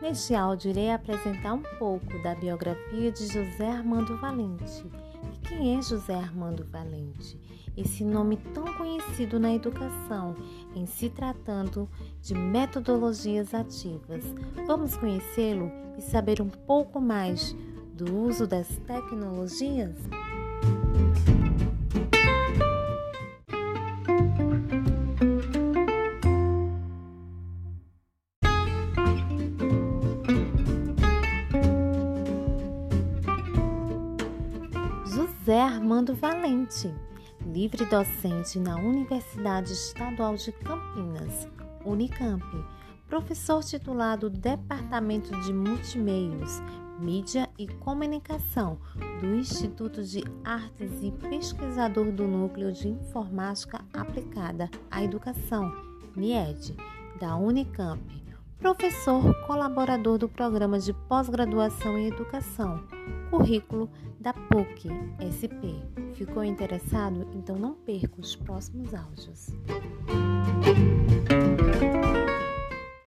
Neste áudio, irei apresentar um pouco da biografia de José Armando Valente. E quem é José Armando Valente? Esse nome tão conhecido na educação, em se tratando de metodologias ativas. Vamos conhecê-lo e saber um pouco mais do uso das tecnologias? José Armando Valente, livre docente na Universidade Estadual de Campinas, Unicamp, professor titulado do Departamento de Multimeios, Mídia e Comunicação do Instituto de Artes e pesquisador do Núcleo de Informática Aplicada à Educação, NIED, da Unicamp, professor colaborador do Programa de Pós-Graduação em Educação, currículo da PUC SP. Ficou interessado? Então não perca os próximos áudios.